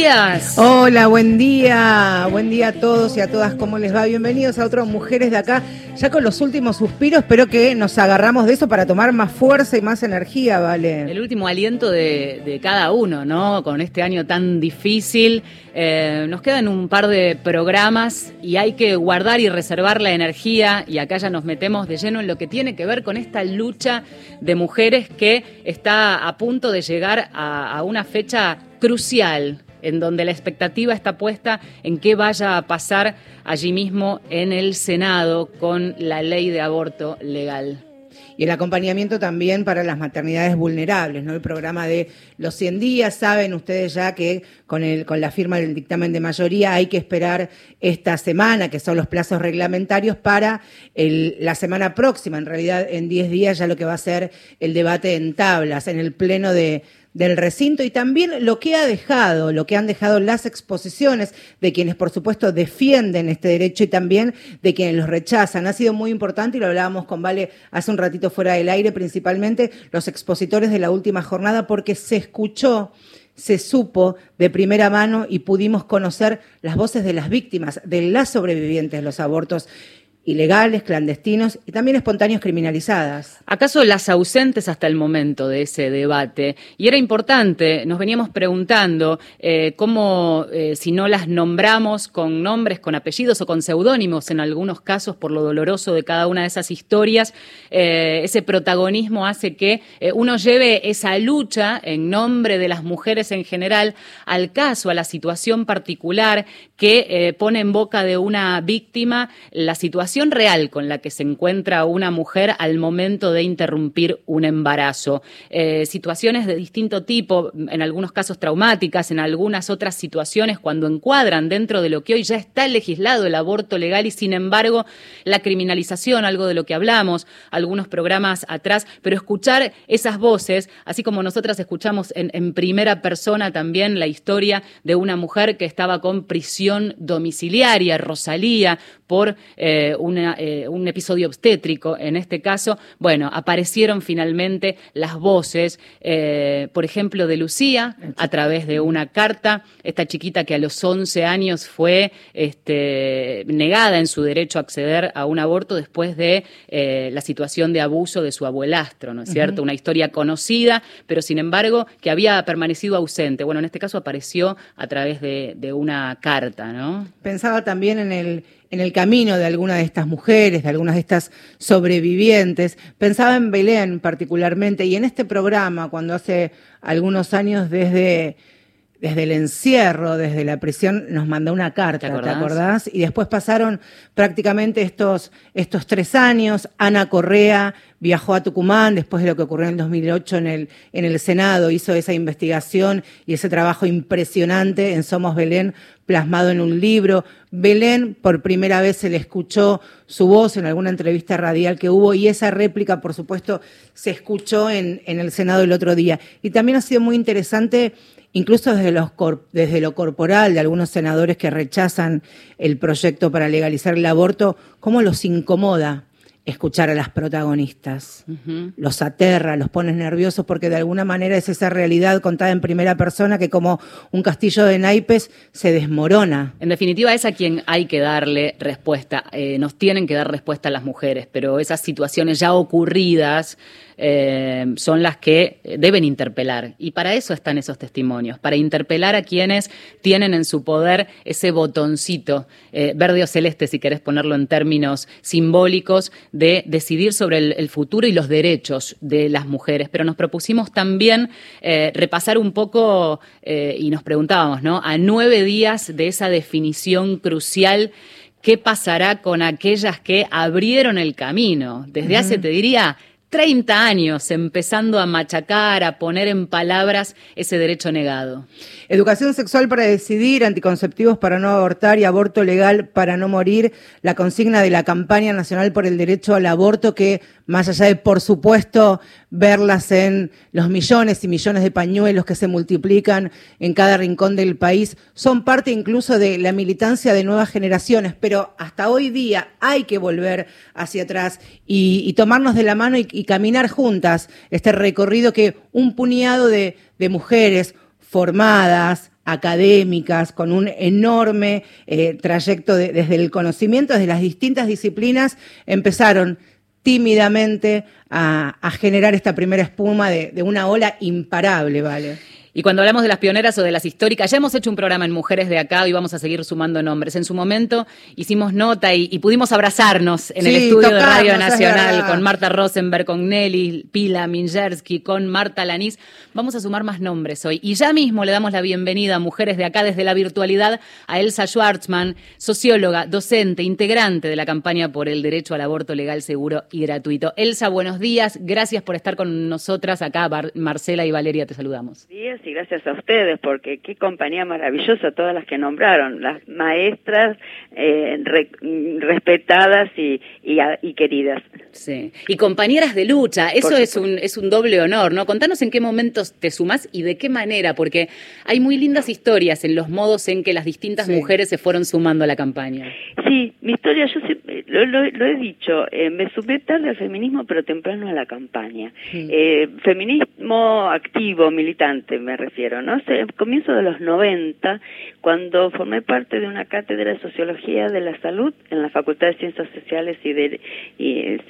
días. Hola, buen día. Buen día a todos y a todas. ¿Cómo les va? Bienvenidos a otras Mujeres de acá. Ya con los últimos suspiros, espero que nos agarramos de eso para tomar más fuerza y más energía, ¿vale? El último aliento de, cada uno, ¿no? Con este año tan difícil. Eh, nos quedan un par de programas y hay que guardar y reservar la energía. Y acá ya nos metemos de lleno en lo que tiene que ver con esta lucha de mujeres que está a punto de llegar a una fecha crucial en donde la expectativa está puesta en qué vaya a pasar allí mismo en el Senado con la ley de aborto legal. Y el acompañamiento también para las maternidades vulnerables, ¿no? El programa de los 100 días, saben ustedes ya que con, el, con la firma del dictamen de mayoría hay que esperar esta semana, que son los plazos reglamentarios, para la semana próxima, en realidad en 10 días ya lo que va a ser el debate en tablas, en el pleno de, del recinto y también lo que ha dejado, lo que han dejado las exposiciones de quienes, por supuesto, defienden este derecho y también de quienes los rechazan. Ha sido muy importante y lo hablábamos con Vale hace un ratito fuera del aire, principalmente los expositores de la última jornada, porque se escuchó se supo de primera mano y pudimos conocer las voces de las víctimas, de las sobrevivientes de los abortos ilegales, clandestinos y también espontáneos criminalizadas. ¿Acaso las ausentes hasta el momento de ese debate? Y era importante, nos veníamos preguntando eh, cómo, eh, si no las nombramos con nombres, con apellidos o con seudónimos en algunos casos por lo doloroso de cada una de esas historias, eh, ese protagonismo hace que uno lleve esa lucha en nombre de las mujeres en general al caso, a la situación particular que pone en boca de una víctima la situación real con la que se encuentra una mujer al momento de interrumpir un embarazo. Eh, situaciones de distinto tipo, en algunos casos traumáticas, en algunas otras situaciones cuando encuadran dentro de lo que hoy ya está legislado el aborto legal y sin embargo la criminalización, algo de lo que hablamos algunos programas atrás, pero escuchar esas voces, así como nosotras escuchamos en, en primera persona también la historia de una mujer que estaba con prisión domiciliaria, Rosalía, por eh, eh, un episodio obstétrico en este caso, bueno, aparecieron finalmente las voces, eh, por ejemplo, de Lucía a través de una carta, esta chiquita que a los 11 años fue este, negada en su derecho a acceder a un aborto después de la situación de abuso de su abuelastro, ¿no es cierto? Una historia conocida, pero sin embargo que había permanecido ausente. Bueno, en este caso apareció a través de, de una carta, ¿no? Pensaba también en el en el camino de alguna de estas mujeres, de algunas de estas sobrevivientes. Pensaba en Belén particularmente y en este programa, cuando hace algunos años desde, desde el encierro, desde la prisión, nos mandó una carta, ¿te acordás? Y después pasaron prácticamente estos, estos tres años. Ana Correa viajó a Tucumán después de lo que ocurrió en el 2008 en el, en el Senado, hizo esa investigación y ese trabajo impresionante en Somos Belén, plasmado en un libro. Belén, por primera vez se le escuchó su voz en alguna entrevista radial que hubo y esa réplica, por supuesto, se escuchó en, en el Senado el otro día. Y también ha sido muy interesante incluso desde, los desde lo corporal de algunos senadores que rechazan el proyecto para legalizar el aborto, cómo los incomoda escuchar a las protagonistas. Los aterra, los pone nerviosos porque de alguna manera es esa realidad contada en primera persona que como un castillo de naipes se desmorona. En definitiva es a quien hay que darle respuesta. Eh, nos tienen que dar respuesta a las mujeres, pero esas situaciones ya ocurridas eh, son las que deben interpelar. Y para eso están esos testimonios, para interpelar a quienes tienen en su poder ese botoncito eh, verde o celeste, si querés ponerlo en términos simbólicos, de decidir sobre el, futuro y los derechos de las mujeres. Pero nos propusimos también eh, repasar un poco y nos preguntábamos, ¿no? A nueve días de esa definición crucial ¿Qué pasará con aquellas que abrieron el camino? Desde hace, te diría, 30 años empezando a machacar, a poner en palabras ese derecho negado. Educación sexual para decidir, anticonceptivos para no abortar y aborto legal para no morir, la consigna de la campaña nacional por el derecho al aborto que más allá de, por supuesto, verlas en los millones y millones de pañuelos que se multiplican en cada rincón del país, son parte incluso de la militancia de nuevas generaciones, pero hasta hoy día hay que volver hacia atrás y, tomarnos de la mano y, caminar juntas este recorrido que un puñado de mujeres formadas, académicas, con un enorme eh, trayecto desde el conocimiento, desde las distintas disciplinas, empezaron tímidamente a, generar esta primera espuma de, de una ola imparable, ¿vale? Y cuando hablamos de las pioneras o de las históricas, ya hemos hecho un programa en Mujeres de Acá y vamos a seguir sumando nombres. En su momento hicimos nota y, pudimos abrazarnos en el estudio de Radio Nacional con Marta Rosenberg, con Nelly Pila Minjersky, con Marta Lanís. Vamos a sumar más nombres hoy. Y ya mismo le damos la bienvenida a Mujeres de Acá desde la virtualidad a Elsa Schwartzman, socióloga, docente, integrante de la campaña por el derecho al aborto legal, seguro y gratuito. Elsa, buenos días. Gracias por estar con nosotras acá. Marcela y Valeria, te saludamos y gracias a ustedes, porque qué compañía maravillosa todas las que nombraron, las maestras eh, respetadas y, y, queridas. Sí, y compañeras de lucha, eso es un, es un doble honor, ¿no? Contanos en qué momentos te sumas y de qué manera, porque hay muy lindas historias en los modos en que las distintas mujeres se fueron sumando a la campaña. Sí, mi historia, yo lo, he dicho, eh, me sumé tarde al feminismo, pero temprano a la campaña. Eh, feminismo activo, militante, me refiero, ¿no? Comienzo de los 90, cuando formé parte de una cátedra de Sociología de la Salud en la Facultad de Ciencias Sociales y de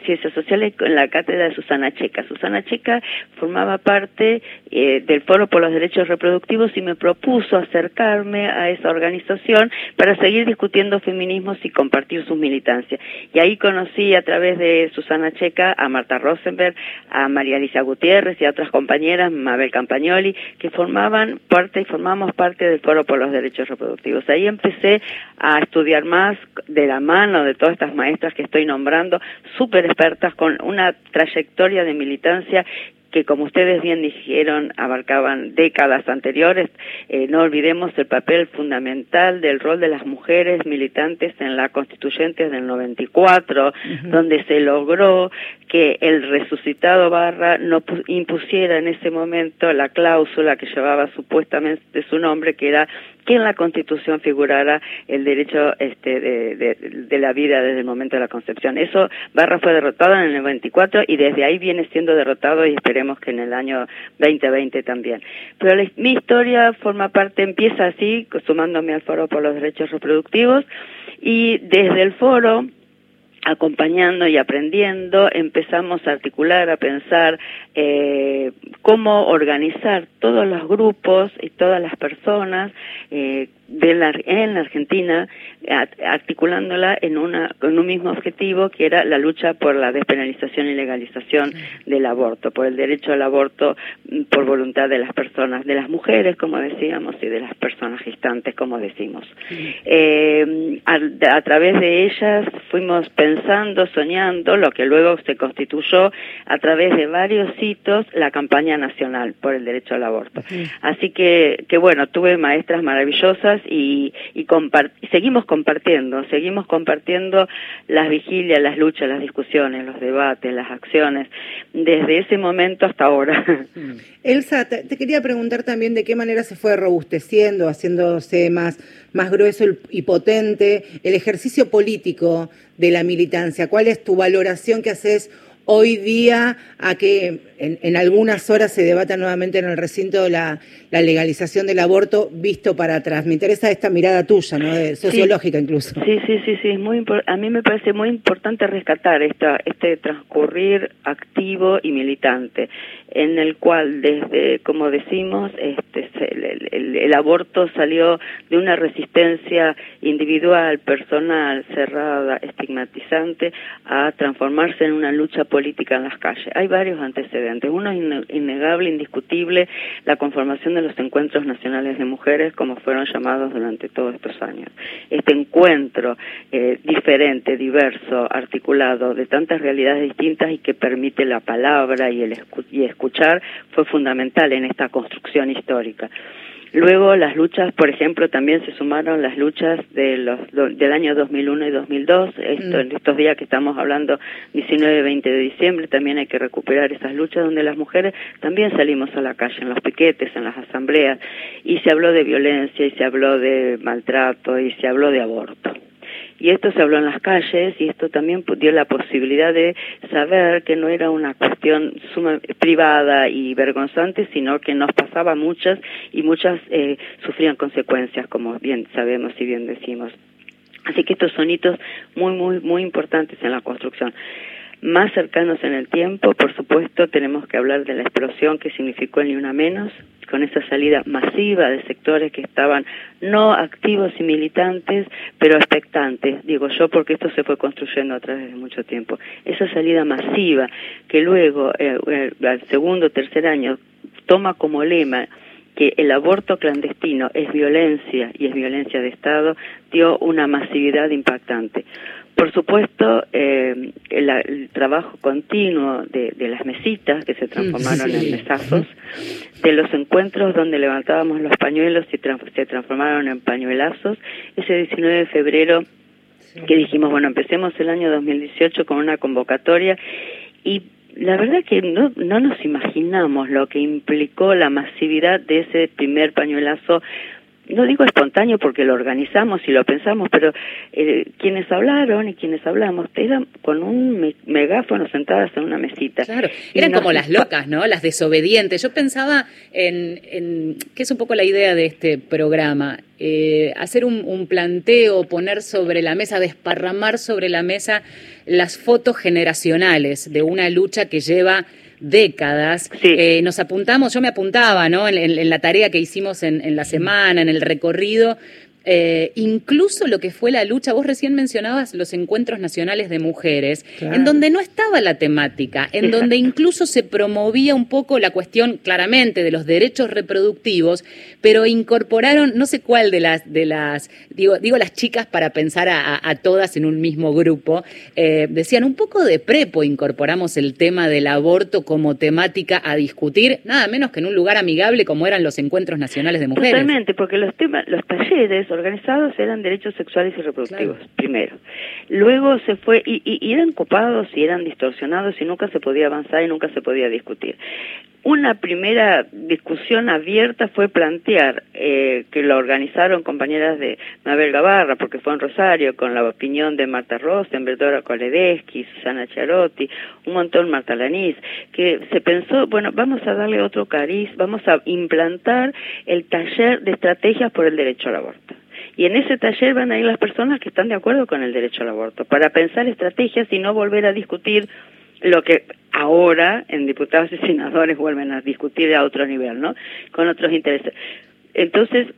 Ciencias Sociales en la cátedra de Susana Checa. Susana Checa formaba parte eh, del Foro por los Derechos Reproductivos y me propuso acercarme a esa organización para seguir discutiendo feminismos y compartir sus militancias. Y ahí conocí a través de Susana Checa a Marta Rosenberg, a María Alicia Gutiérrez y a otras compañeras, Mabel Campagnoli, que formaban parte y formamos parte del Foro por los Derechos Reproductivos. Ahí empecé a estudiar más de la mano de todas estas maestras que estoy nombrando, súper expertas con una trayectoria de militancia que como ustedes bien dijeron abarcaban décadas anteriores, eh, no olvidemos el papel fundamental del rol de las mujeres militantes en la constituyente del 94, donde se logró que el resucitado Barra no impusiera en ese momento la cláusula que llevaba supuestamente su nombre, que era que en la Constitución figurara el derecho este, de, de, la vida desde el momento de la concepción. Eso, Barra fue derrotado en el 94 y desde ahí viene siendo derrotado y esperemos que en el año 2020 también. Pero mi historia forma parte, empieza así, sumándome al Foro por los Derechos Reproductivos y desde el foro acompañando y aprendiendo, empezamos a articular, a pensar eh, cómo organizar todos los grupos y todas las personas eh, de la, en la Argentina, articulándola en, una, en un mismo objetivo que era la lucha por la despenalización y legalización del aborto, por el derecho al aborto mm, por voluntad de las personas, de las mujeres, como decíamos, y de las personas gestantes, como decimos. Eh, a, a través de ellas fuimos pensando, soñando, lo que luego se constituyó a través de varios hitos, la campaña nacional por el derecho al aborto. Así que, que bueno, tuve maestras maravillosas y, y, seguimos compartiendo, seguimos compartiendo las vigilias, las luchas, las discusiones, los debates, las acciones, desde ese momento hasta ahora. Elsa, te, quería preguntar también de qué manera se fue robusteciendo, haciéndose más, más grueso y potente el ejercicio político de la militancia. ¿Cuál es tu valoración que haces hoy día a que en, algunas horas se debata nuevamente en el recinto la, la, legalización del aborto visto para atrás. Me interesa esta mirada tuya, ¿no? sociológica incluso. Sí, sí, sí, sí. Es muy a mí me parece muy importante rescatar esta, este transcurrir activo y militante, en el cual desde, como decimos, este, el, el aborto salió de una resistencia individual, personal, cerrada, estigmatizante, a transformarse en una lucha política en las calles. Hay varios antecedentes uno es innegable, indiscutible, la conformación de los encuentros nacionales de mujeres, como fueron llamados durante todos estos años. Este encuentro eh, diferente, diverso, articulado, de tantas realidades distintas y que permite la palabra y el y escuchar, fue fundamental en esta construcción histórica. Luego las luchas, por ejemplo, también se sumaron las luchas de los, del año 2001 y 2002. Esto, mm. En estos días que estamos hablando, 19 y 20 de diciembre, también hay que recuperar esas luchas donde las mujeres también salimos a la calle, en los piquetes, en las asambleas, y se habló de violencia, y se habló de maltrato, y se habló de aborto. Y esto se habló en las calles y esto también dio la posibilidad de saber que no era una cuestión suma, privada y vergonzante, sino que nos pasaba muchas y muchas eh, sufrían consecuencias, como bien sabemos y bien decimos. Así que estos son hitos muy, muy, muy importantes en la construcción. Más cercanos en el tiempo, por supuesto, tenemos que hablar de la explosión que significó el Ni Una Menos, con esa salida masiva de sectores que estaban no activos y militantes, pero expectantes, digo yo, porque esto se fue construyendo a través de mucho tiempo. Esa salida masiva que luego, eh, eh, al segundo o tercer año, toma como lema que el aborto clandestino es violencia y es violencia de Estado, dio una masividad impactante. Por supuesto, eh, el, trabajo continuo de, las mesitas que se transformaron en mesazos, de los encuentros donde levantábamos los pañuelos y se transformaron en pañuelazos, ese 19 de febrero que dijimos, bueno, empecemos el año 2018 con una convocatoria y la verdad que no, no nos imaginamos lo que implicó la masividad de ese primer pañuelazo no digo espontáneo porque lo organizamos y lo pensamos, pero eh, quienes hablaron y quienes hablamos eran con un megáfono sentadas en una mesita. Claro, eran como las locas, ¿no? Las desobedientes. Yo pensaba en, en qué es un poco la idea de este programa, eh, hacer un, un, planteo, poner sobre la mesa, desparramar sobre la mesa las fotos generacionales de una lucha que lleva décadas. Eh, nos apuntamos, yo me apuntaba, ¿no? En, la tarea que hicimos en, en la semana, en el recorrido, eh, incluso lo que fue la lucha, vos recién mencionabas los encuentros nacionales de mujeres, en donde no estaba la temática, en donde incluso se promovía un poco la cuestión claramente de los derechos reproductivos, pero incorporaron, no sé cuál de las, de las digo, digo las chicas para pensar a, todas en un mismo grupo, eh, decían un poco de prepo incorporamos el tema del aborto como temática a discutir, nada menos que en un lugar amigable como eran los encuentros nacionales de mujeres. Totalmente, porque los temas, los talleres organizados eran derechos sexuales y reproductivos, primero. Luego se fue, y, y, eran copados y eran distorsionados y nunca se podía avanzar y nunca se podía discutir. Una primera discusión abierta fue plantear, eh, que lo organizaron compañeras de Mabel Gavarra, porque fue en Rosario, con la opinión de Marta Rosen, Verdora Koledeschi, Susana Charotti, un montón Marta Lanís, que se pensó, bueno, vamos a darle otro cariz, vamos a implantar el taller de estrategias por el derecho al aborto. Y en ese taller van a ir las personas que están de acuerdo con el derecho al aborto, para pensar estrategias y no volver a discutir lo que ahora en diputados y senadores vuelven a discutir a otro nivel, ¿no? Con otros intereses. Entonces,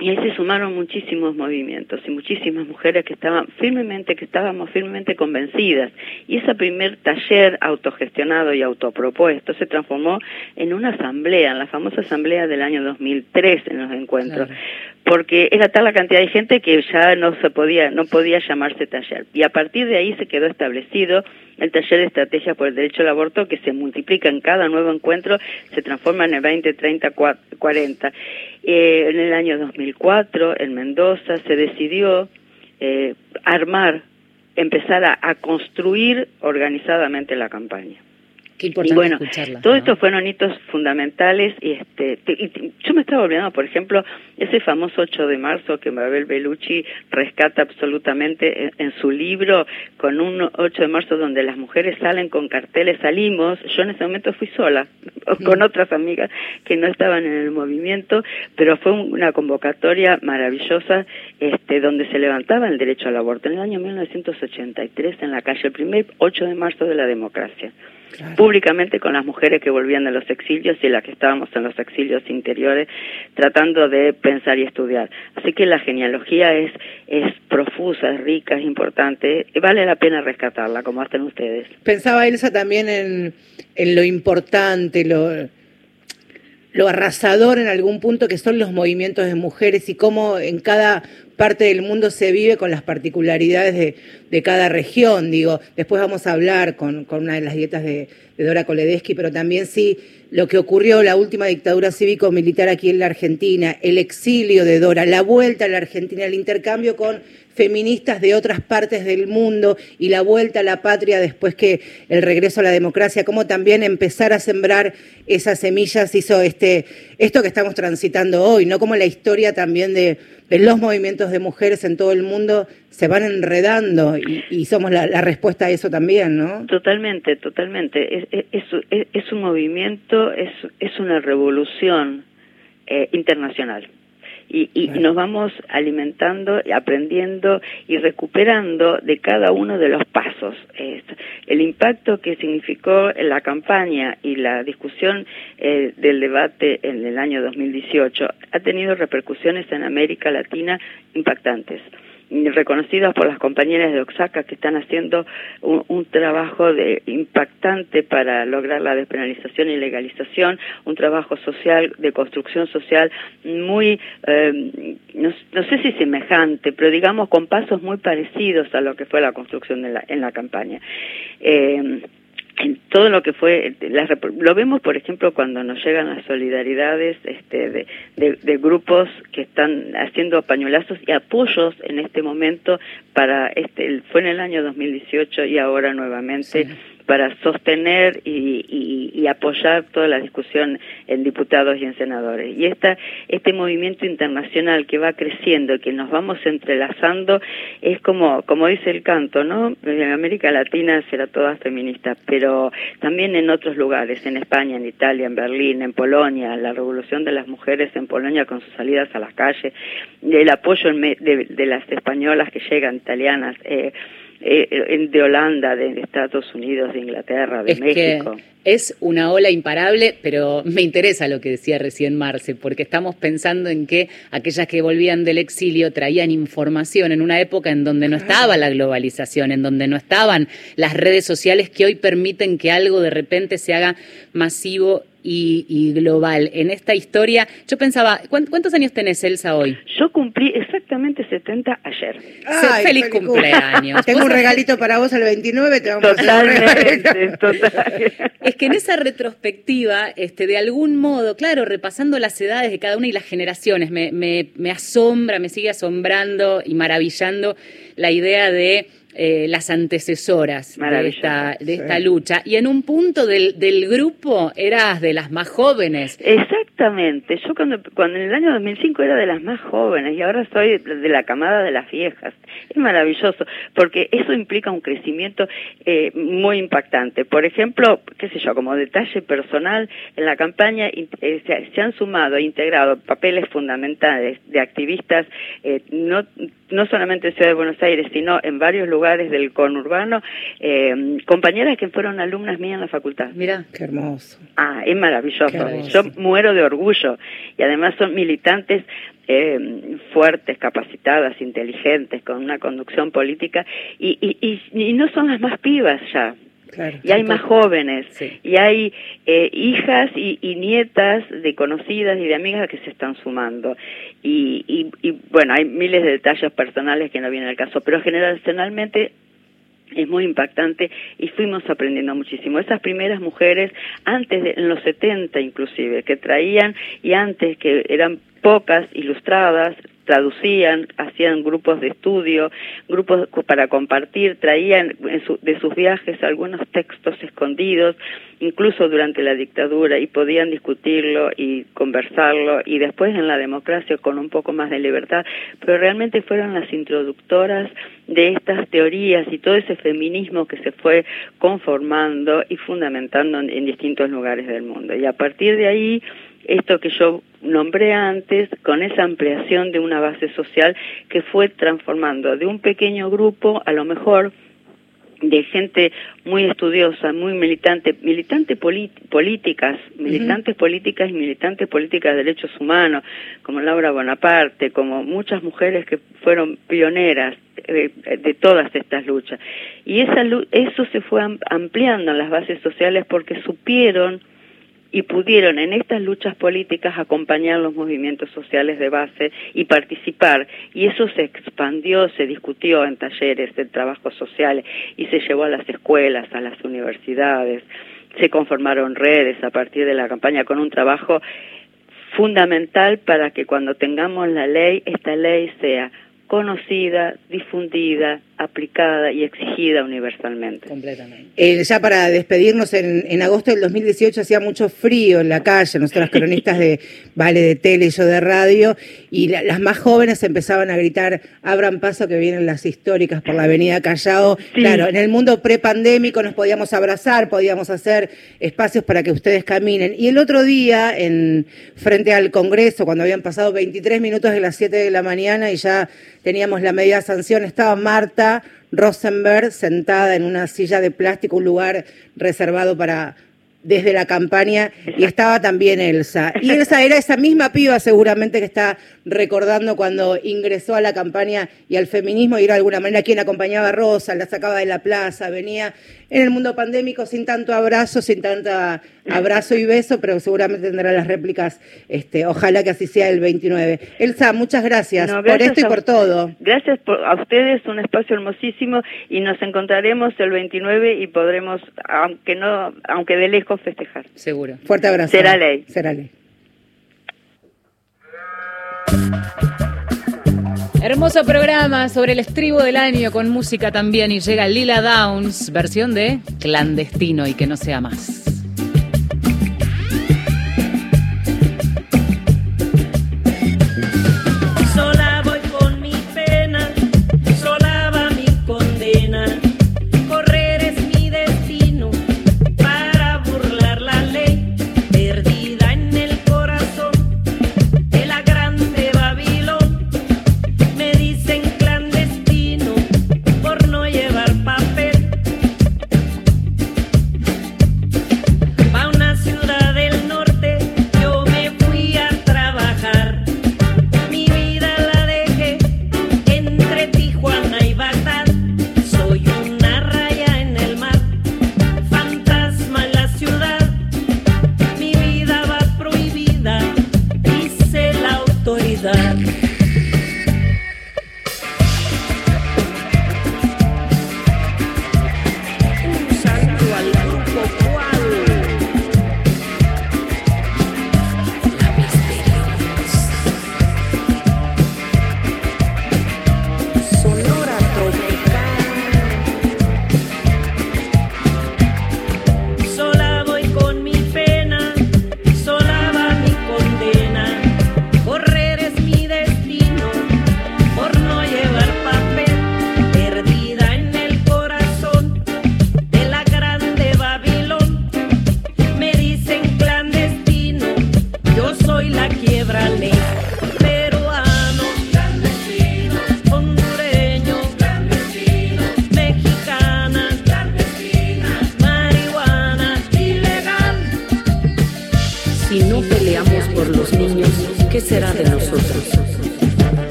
y ahí se sumaron muchísimos movimientos y muchísimas mujeres que estaban firmemente, que estábamos firmemente convencidas. Y ese primer taller autogestionado y autopropuesto se transformó en una asamblea, en la famosa asamblea del año 2003 en los encuentros porque era tal la cantidad de gente que ya no se podía, no podía llamarse taller. Y a partir de ahí se quedó establecido el taller de estrategia por el derecho al aborto que se multiplica en cada nuevo encuentro, se transforma en el 20, 30, 40. en el año 2004, en Mendoza, se decidió eh, armar, empezar a construir organizadamente la campaña y bueno, todo esto fueron hitos fundamentales y este yo me estaba olvidando, por ejemplo, ese famoso 8 de marzo que Mabel Bellucci rescata absolutamente en, su libro con un 8 de marzo donde las mujeres salen con carteles salimos, yo en ese momento fui sola con otras amigas que no estaban en el movimiento, pero fue una convocatoria maravillosa este donde se levantaba el derecho al aborto en el año 1983 en la calle, el primer 8 de marzo de la democracia públicamente con las mujeres que volvían de los exilios y las que estábamos en los exilios interiores tratando de pensar y estudiar. Así que la genealogía es, es profusa, es rica, es importante, y vale la pena rescatarla como hacen ustedes. Pensaba Elsa también en, en lo importante, lo, lo arrasador en algún punto que son los movimientos de mujeres y cómo en cada parte del mundo se vive con las particularidades de, de cada región. Digo, después vamos a hablar con, con una de las dietas de, de Dora Koledeschi, pero también sí lo que ocurrió la última dictadura cívico-militar aquí en la Argentina, el exilio de Dora, la vuelta a la Argentina, el intercambio con feministas de otras partes del mundo y la vuelta a la patria después que el regreso a la democracia, cómo también empezar a sembrar esas semillas hizo este, esto que estamos transitando hoy, ¿no? Como la historia también de, los movimientos de mujeres en todo el mundo se van enredando y, somos la, respuesta a eso también, ¿no? Totalmente, totalmente. Es, es, es un movimiento, es, es una revolución eh, internacional y, nos vamos alimentando, aprendiendo y recuperando de cada uno de los pasos. El impacto que significó la campaña y la discusión eh, del debate en el año 2018 ha tenido repercusiones en América Latina impactantes reconocidas por las compañeras de Oaxaca que están haciendo un, trabajo de, impactante para lograr la despenalización y legalización, un trabajo social, de construcción social muy, eh, no, sé si semejante, pero digamos con pasos muy parecidos a lo que fue la construcción de la, en la campaña. Eh, en todo lo que fue lo vemos por ejemplo cuando nos llegan las solidaridades este, de, de, grupos que están haciendo pañuelazos y apoyos en este momento para este fue en el año 2018 y ahora nuevamente para sostener y, y, apoyar toda la discusión en diputados y en senadores. Y esta, este movimiento internacional que va creciendo, que nos vamos entrelazando, es como, como dice el canto, ¿no? En América Latina será toda feminista, pero también en otros lugares, en España, en Italia, en Berlín, en Polonia, la revolución de las mujeres en Polonia con sus salidas a las calles, el apoyo de, de las españolas que llegan, italianas, eh, eh, de Holanda, de Estados Unidos, de Inglaterra, de México. es una ola imparable, pero me interesa lo que decía recién Marce, porque estamos pensando en que aquellas que volvían del exilio traían información en una época en donde no estaba la globalización, en donde no estaban las redes sociales que hoy permiten que algo de repente se haga masivo y, global en esta historia. Yo pensaba, ¿cuántos años tenés, Elsa, hoy? Yo cumplí exactamente 70 ayer. feliz, cumpleaños. Tengo un regalito para vos el 29, te vamos a hacer total. Es que en esa retrospectiva, este, de algún modo, claro, repasando las edades de cada una y las generaciones, me, me, me asombra, me sigue asombrando y maravillando la idea de eh, las antecesoras de esta, de esta lucha. Y en un punto del, del grupo eras de las más jóvenes. Exactamente. Yo cuando, cuando en el año 2005 era de las más jóvenes y ahora soy de la camada de las viejas. Es maravilloso porque eso implica un crecimiento eh, muy impactante. Por ejemplo, qué sé yo, como detalle personal, en la campaña eh, se, se, han sumado e integrado papeles fundamentales de activistas no, no solamente en Ciudad de Buenos Aires, sino en varios lugares del conurbano, eh, compañeras que fueron alumnas mías en la facultad. Mira, qué hermoso. Ah, es maravilloso. Yo muero de orgullo y además son militantes eh, fuertes, capacitadas, inteligentes, con una conducción política y, y, y, no son las más pibas ya. Y hay más jóvenes, y hay eh, hijas y, y, nietas de conocidas y de amigas que se están sumando. Y, y, bueno, hay miles de detalles personales que no vienen al caso, pero generalmente es muy impactante y fuimos aprendiendo muchísimo. Esas primeras mujeres, antes de, en los 70 inclusive, que traían y antes que eran pocas ilustradas, traducían, hacían grupos de estudio, grupos para compartir, traían de sus viajes algunos textos escondidos, incluso durante la dictadura, y podían discutirlo y conversarlo, y después en la democracia con un poco más de libertad, pero realmente fueron las introductoras de estas teorías y todo ese feminismo que se fue conformando y fundamentando en distintos lugares del mundo. Y a partir de ahí, esto que yo nombré antes, con esa ampliación de una base social que fue transformando de un pequeño grupo, a lo mejor, de gente muy estudiosa, muy militante, militante políticas, militantes políticas y militantes políticas de derechos humanos, como Laura Bonaparte, como muchas mujeres que fueron pioneras de, de todas estas luchas. Y esa, eso se fue ampliando en las bases sociales porque supieron y pudieron en estas luchas políticas acompañar los movimientos sociales de base y participar. Y eso se expandió, se discutió en talleres de trabajo social y se llevó a las escuelas, a las universidades. Se conformaron redes a partir de la campaña con un trabajo fundamental para que cuando tengamos la ley, esta ley sea conocida, difundida, aplicada y exigida universalmente. Completamente. Eh, ya para despedirnos, en, en, agosto del 2018 hacía mucho frío en la calle, nosotras cronistas de Vale de Tele y yo de radio, y las más jóvenes empezaban a gritar, abran paso que vienen las históricas por la avenida Callao. Claro, en el mundo prepandémico nos podíamos abrazar, podíamos hacer espacios para que ustedes caminen. Y el otro día, en frente al Congreso, cuando habían pasado 23 minutos de las 7 de la mañana y ya teníamos la media sanción, estaba Marta Rosenberg sentada en una silla de plástico, un lugar reservado para desde la campaña y estaba también Elsa. Y Elsa era esa misma piba seguramente que está recordando cuando ingresó a la campaña y al feminismo y era de alguna manera quien acompañaba a Rosa, la sacaba de la plaza, venía en el mundo pandémico sin tanto abrazo, sin tanta abrazo y beso, pero seguramente tendrá las réplicas, este, ojalá que así sea el 29. Elsa, muchas gracias, por esto y por todo. Gracias a ustedes, un espacio hermosísimo y nos encontraremos el 29 y podremos, aunque no, aunque de lejos festejar. Seguro. Fuerte abrazo. Será ley. Será ley. Hermoso programa sobre el estribo del año con música también y llega Lila Downs, versión de Clandestino y que no sea más.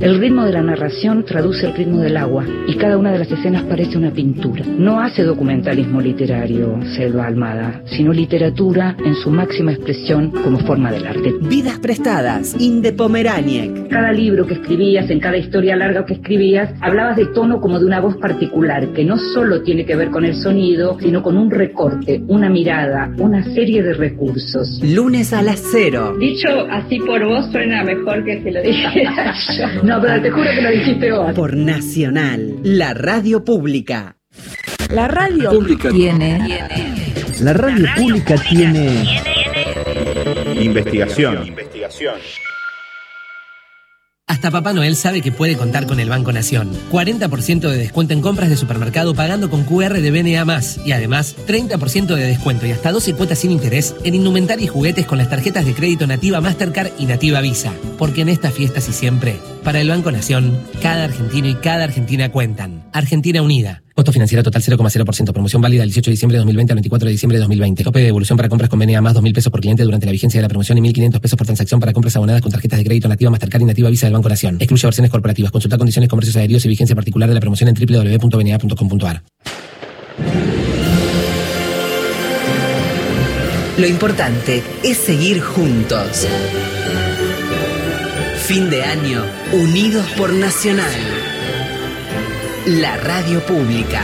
El ritmo de la narración traduce el ritmo del agua y cada una de las escenas parece una pintura. No hace documentalismo literario, Selva Almada, sino literatura en su máxima expresión como forma del arte. Vidas prestadas, Inde Pomeraniec. Cada libro que escribías, en cada historia larga que escribías, hablabas de tono como de una voz particular, que no solo tiene que ver con el sonido, sino con un recorte, una mirada, una serie de recursos. Lunes a las cero. Dicho así por vos suena mejor que si lo dijera yo. No, pero te juro que lo dijiste vos. Por Nacional, la radio pública. La radio pública tiene. La radio pública tiene. Investigación. Investigación. Hasta Papá Noel sabe que puede contar con el Banco Nación. 40% de descuento en compras de supermercado pagando con QR de BNA+. Y además, 30% de descuento y hasta 12 cuotas sin interés en indumentaria y juguetes con las tarjetas de crédito Nativa Mastercard y Nativa Visa. Porque en estas fiestas y siempre, para el Banco Nación, cada argentino y cada argentina cuentan. Argentina Unida. Costo financiero total 0,0%. Promoción válida del 18 de diciembre de 2020 al 24 de diciembre de 2020. Tope de devolución para compras con BNA más 2.000 pesos por cliente durante la vigencia de la promoción y 1.500 pesos por transacción para compras abonadas con tarjetas de crédito nativa Mastercard y nativa Visa del Banco Nación. Excluye versiones corporativas. Consulta condiciones, comercios aéreos y vigencia particular de la promoción en www.bna.com.ar. Lo importante es seguir juntos. Fin de año, unidos por Nacional. La radio pública.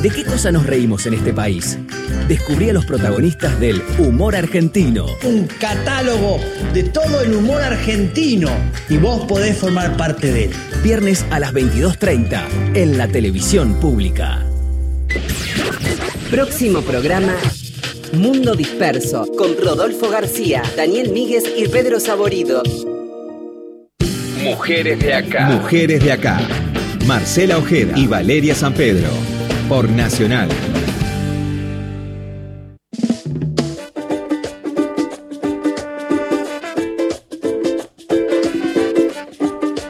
¿De qué cosa nos reímos en este país? Descubrí a los protagonistas del humor argentino. Un catálogo de todo el humor argentino y vos podés formar parte de él. Viernes a las 22.30 en la televisión pública. Próximo programa. Mundo Disperso, con Rodolfo García, Daniel Míguez y Pedro Saborido. Mujeres de acá. Mujeres de acá. Marcela Ojeda y Valeria San Pedro. Por Nacional.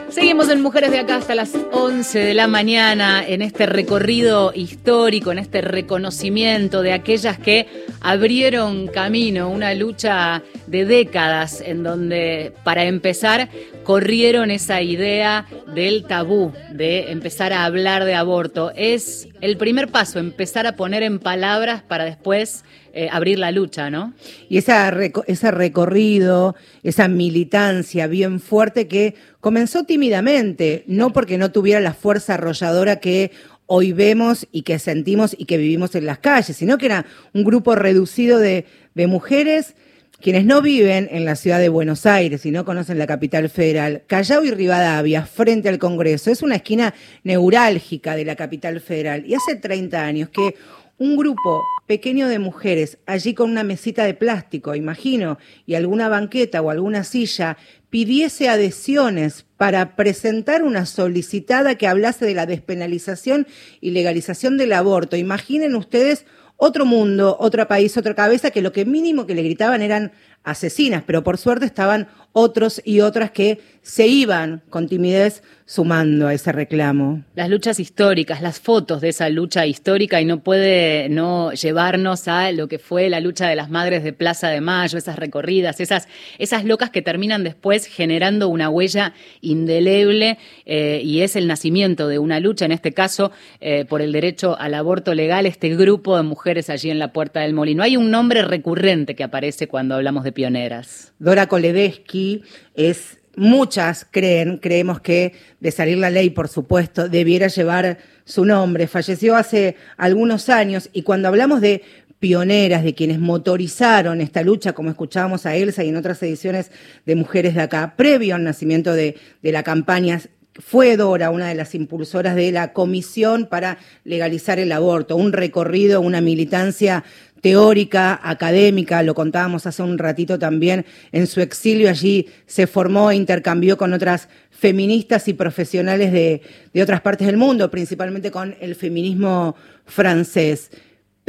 Seguimos en Mujeres de Acá hasta las 11 de la mañana en este recorrido histórico, en este reconocimiento de aquellas que abrieron camino, una lucha de décadas en donde, para empezar, corrieron esa idea del tabú, de empezar a hablar de aborto. Es el primer paso, empezar a poner en palabras para después eh, abrir la lucha, ¿no? Y esa ese recorrido, esa militancia bien fuerte que comenzó tímidamente, no porque no tuviera la fuerza arrolladora que hoy vemos y que sentimos y que vivimos en las calles, sino que era un grupo reducido de, de mujeres quienes no viven en la ciudad de Buenos Aires y no conocen la capital federal, Callao y Rivadavia, frente al Congreso, es una esquina neurálgica de la capital federal. Y hace 30 años que un grupo pequeño de mujeres allí con una mesita de plástico, imagino, y alguna banqueta o alguna silla, pidiese adhesiones para presentar una solicitada que hablase de la despenalización y legalización del aborto. Imaginen ustedes otro mundo, otro país, otra cabeza, que lo que mínimo que le gritaban eran asesinas, pero por suerte estaban otros y otras que se iban con timidez sumando a ese reclamo. Las luchas históricas, las fotos de esa lucha histórica y no puede no llevarnos a lo que fue la lucha de las madres de Plaza de Mayo, esas recorridas, esas, esas locas que terminan después generando una huella indeleble eh, y es el nacimiento de una lucha, en este caso eh, por el derecho al aborto legal, este grupo de mujeres allí en la Puerta del Molino. Hay un nombre recurrente que aparece cuando hablamos de pioneras. Dora Koledesky es muchas creen, creemos que de salir la ley, por supuesto, debiera llevar su nombre. Falleció hace algunos años y cuando hablamos de pioneras, de quienes motorizaron esta lucha, como escuchábamos a Elsa y en otras ediciones de Mujeres de Acá, previo al nacimiento de, de la campaña, fue Dora una de las impulsoras de la Comisión para legalizar el aborto, un recorrido, una militancia teórica, académica, lo contábamos hace un ratito también, en su exilio allí se formó e intercambió con otras feministas y profesionales de, de otras partes del mundo, principalmente con el feminismo francés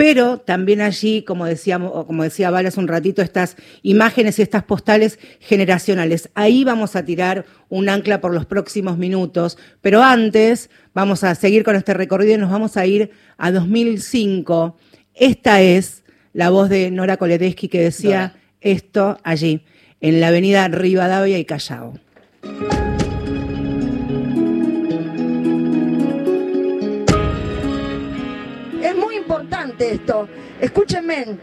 pero también allí, como, decíamos, como decía Val hace un ratito, estas imágenes y estas postales generacionales. Ahí vamos a tirar un ancla por los próximos minutos, pero antes vamos a seguir con este recorrido y nos vamos a ir a 2005. Esta es la voz de Nora Koledesky que decía esto allí, en la avenida Rivadavia y Callao. Es muy importante esto. Escúchenme,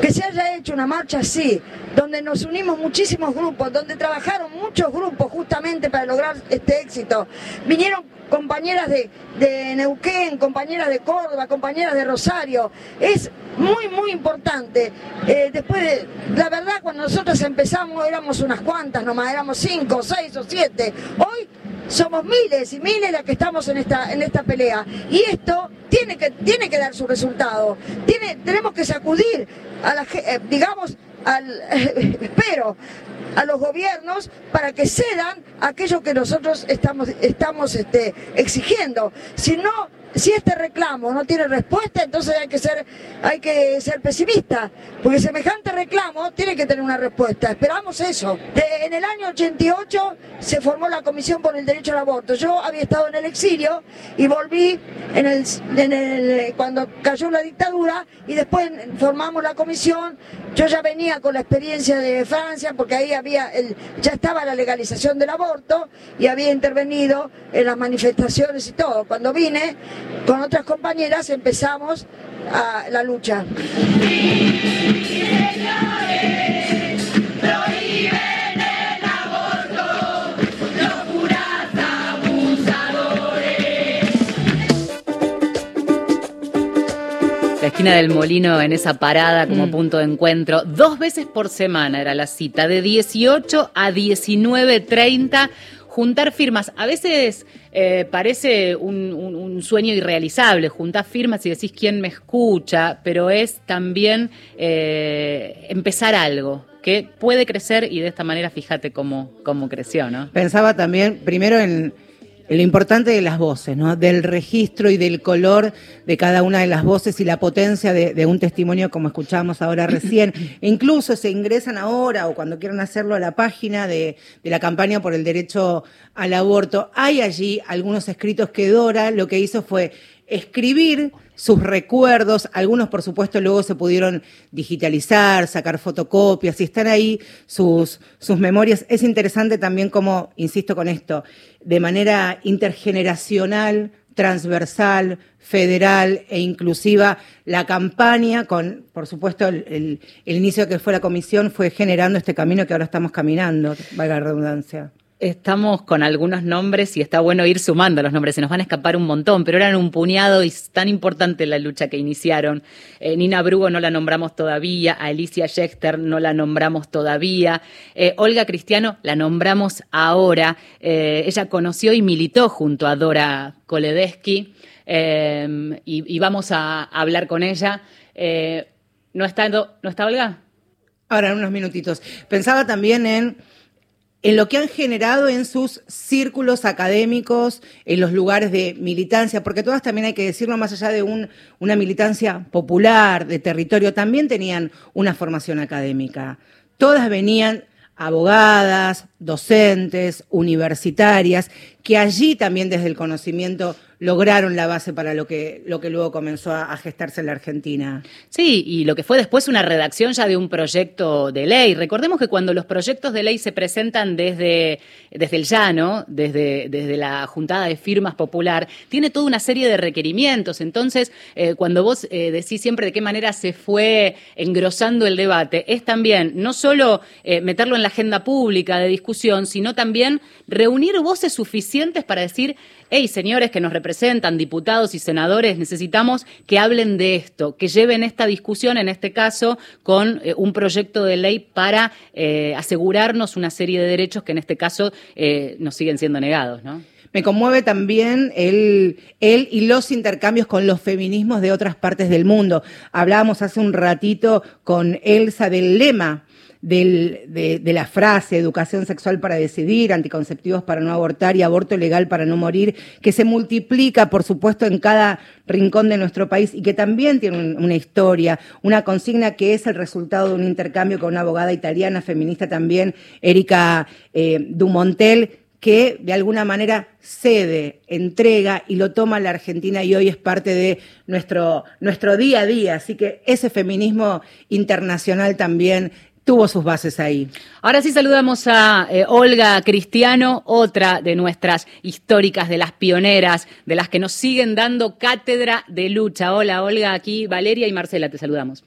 que se haya hecho una marcha así, donde nos unimos muchísimos grupos, donde trabajaron muchos grupos justamente para lograr este éxito. Vinieron compañeras de, Neuquén, compañeras de Córdoba, compañeras de Rosario. Es muy, muy importante. Eh, después, de, la verdad, cuando nosotros empezamos éramos unas cuantas nomás, éramos cinco, seis o siete. Hoy somos miles y miles las que estamos en esta, en esta pelea. Y esto tiene que, tiene que dar su resultado. Tiene, tenemos que sacudir a la eh, digamos, al, espero, a los gobiernos para que cedan aquello que nosotros estamos, estamos este, exigiendo. Si no, si este reclamo no tiene respuesta, entonces hay que ser, hay que ser pesimista, porque semejante reclamo tiene que tener una respuesta. Esperamos eso. en el año 88 se formó la Comisión por el Derecho al Aborto. Yo había estado en el exilio y volví en el, el, cuando cayó la dictadura y después formamos la comisión. Yo ya venía con la experiencia de Francia, porque ahí había el, ya estaba la legalización del aborto y había intervenido en las manifestaciones y todo. Cuando vine, con otras compañeras empezamos a la lucha. La esquina del molino en esa parada como mm. punto de encuentro. Dos veces por semana era la cita, de 18 a 19.30 juntar firmas. A veces eh, parece un, sueño irrealizable, juntar firmas y decís quién me escucha, pero es también eh, empezar algo que puede crecer y de esta manera fíjate cómo, cómo creció, ¿no? Pensaba también primero en lo importante de las voces, ¿no? Del registro y del color de cada una de las voces y la potencia de, un testimonio como escuchábamos ahora recién. E incluso se ingresan ahora o cuando quieran hacerlo a la página de, de la campaña por el derecho al aborto. Hay allí algunos escritos que Dora lo que hizo fue escribir sus recuerdos, algunos por supuesto luego se pudieron digitalizar, sacar fotocopias y están ahí sus, sus memorias. Es interesante también como, insisto con esto, de manera intergeneracional, transversal, federal e inclusiva, la campaña con, por supuesto, el, el, el inicio que fue la comisión fue generando este camino que ahora estamos caminando, valga la redundancia. Estamos con algunos nombres y está bueno ir sumando los nombres, se nos van a escapar un montón, pero eran un puñado y es tan importante la lucha que iniciaron. Eh, Nina Brugo no la nombramos todavía, Alicia Schechter no la nombramos todavía, eh, Olga Cristiano la nombramos ahora. Eh, ella conoció y militó junto a Dora Koledesky y, y, vamos a hablar con ella. ¿No está, ¿No está Olga? Ahora, en unos minutitos. Pensaba también en en lo que han generado en sus círculos académicos, en los lugares de militancia, porque todas también hay que decirlo, más allá de una militancia popular, de territorio, también tenían una formación académica. Todas venían abogadas, docentes, universitarias, que allí también desde el conocimiento lograron la base para lo que, lo que luego comenzó a, gestarse en la Argentina. Sí, y lo que fue después una redacción ya de un proyecto de ley. Recordemos que cuando los proyectos de ley se presentan desde, desde el llano, desde, desde la juntada de firmas popular, tiene toda una serie de requerimientos. Entonces, eh, cuando vos eh, decís siempre de qué manera se fue engrosando el debate, es también no solo eh, meterlo en la agenda pública de discusión, sino también reunir voces suficientes para decir hey, señores que nos representan, diputados y senadores, necesitamos que hablen de esto, que lleven esta discusión, en este caso, con eh, un proyecto de ley para eh, asegurarnos una serie de derechos que en este caso eh, nos siguen siendo negados. Me conmueve también él, él y los intercambios con los feminismos de otras partes del mundo. Hablábamos hace un ratito con Elsa del lema de, la frase educación sexual para decidir, anticonceptivos para no abortar y aborto legal para no morir, que se multiplica, por supuesto, en cada rincón de nuestro país y que también tiene una historia, una consigna que es el resultado de un intercambio con una abogada italiana, feminista también, Erika eh, Dumontel, que de alguna manera cede, entrega y lo toma la Argentina y hoy es parte de nuestro, nuestro día a día. Así que ese feminismo internacional también tuvo sus bases ahí. Ahora sí saludamos a eh, Olga Cristiano, otra de nuestras históricas, de las pioneras, de las que nos siguen dando cátedra de lucha. Hola Olga, aquí Valeria y Marcela, te saludamos.